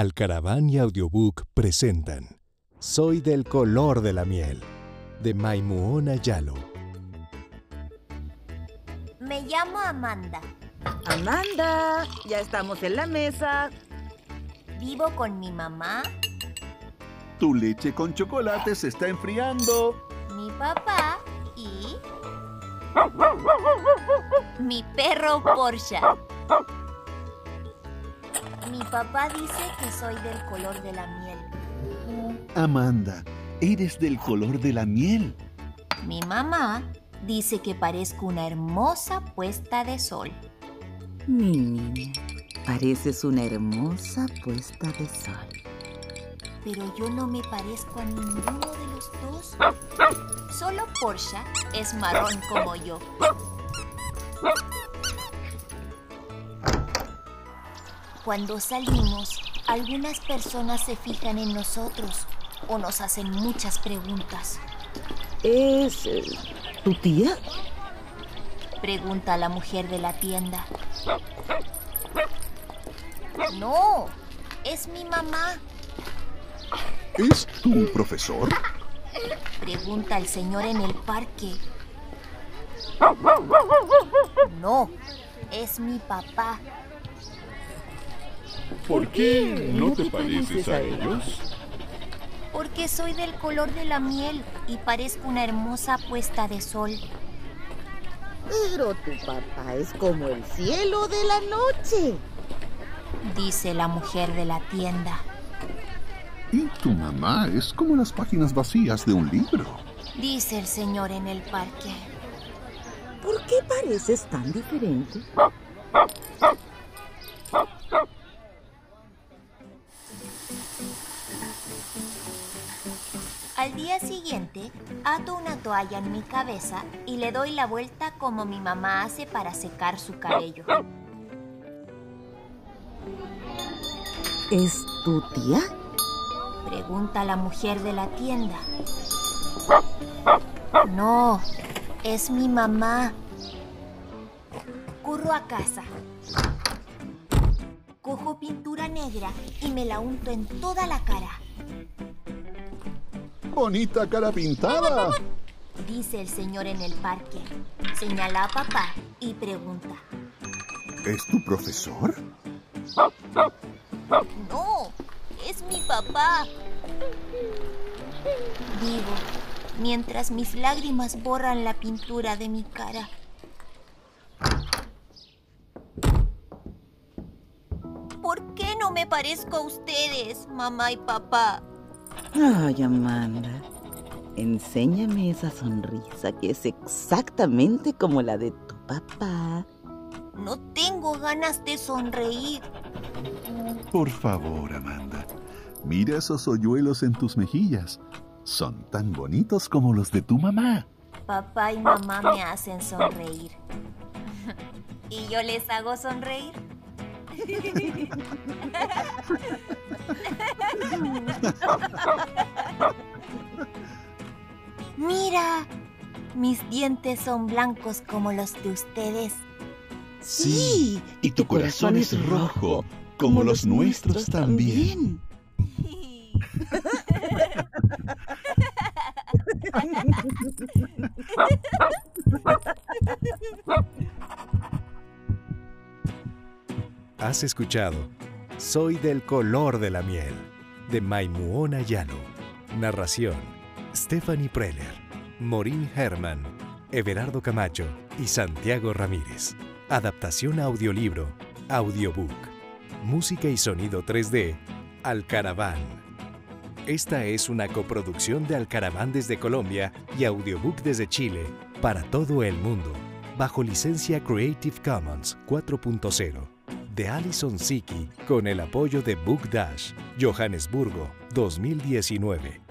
Alcaraván y Audiobook presentan Soy del color de la miel, de Maimuona Yalo. Me llamo Amanda. Amanda, ya estamos en la mesa. Vivo con mi mamá, Tu leche con chocolate se está enfriando. mi papá y... Mi perro Porsche. Mi papá dice que soy del color de la miel. Amanda, eres del color de la miel. Mi mamá dice que parezco una hermosa puesta de sol. Mi niña, pareces una hermosa puesta de sol. Pero yo no me parezco a ninguno de los dos. Solo Porsche es marrón como yo. Cuando salimos, algunas personas se fijan en nosotros o nos hacen muchas preguntas. ¿Es eh, tu tía? Pregunta la mujer de la tienda. No, es mi mamá. ¿Es tu profesor? Pregunta el señor en el parque. No, es mi papá. ¿Por qué no te pareces a ellos? Porque soy del color de la miel y parezco una hermosa puesta de sol. Pero tu papá es como el cielo de la noche. Dice la mujer de la tienda. Y tu mamá es como las páginas vacías de un libro. Dice el señor en el parque. ¿Por qué pareces tan diferente? Al día siguiente, ato una toalla en mi cabeza y le doy la vuelta como mi mamá hace para secar su cabello. ¿Es tu tía? Pregunta la mujer de la tienda. No, es mi mamá. Corro a casa. Cojo pintura negra y me la unto en toda la cara. Bonita cara pintada. Dice el señor en el parque. Señala a papá y pregunta. ¿Es tu profesor? No, es mi papá. Digo, mientras mis lágrimas borran la pintura de mi cara. ¿Por qué no me parezco a ustedes, mamá y papá? Ay, Amanda, enséñame esa sonrisa que es exactamente como la de tu papá. No tengo ganas de sonreír. Por favor, Amanda. Mira esos hoyuelos en tus mejillas. Son tan bonitos como los de tu mamá. Papá y mamá me hacen sonreír. ¿Y yo les hago sonreír? Mira, mis dientes son blancos como los de ustedes. Sí, y tu corazón es rojo, como los nuestros también. Has escuchado Soy del color de la miel, de Maimuona Yalo. Narración: Stephanie Preller, Maureen Herman, Everardo Camacho y Santiago Ramírez. Adaptación a audiolibro, audiobook. Música y sonido 3D, Alcaraván. Esta es una coproducción de Alcaraván desde Colombia y Audiobook desde Chile, para todo el mundo, bajo licencia Creative Commons 4.0 de Alison Siki con el apoyo de Book Dash, Johannesburgo, 2019.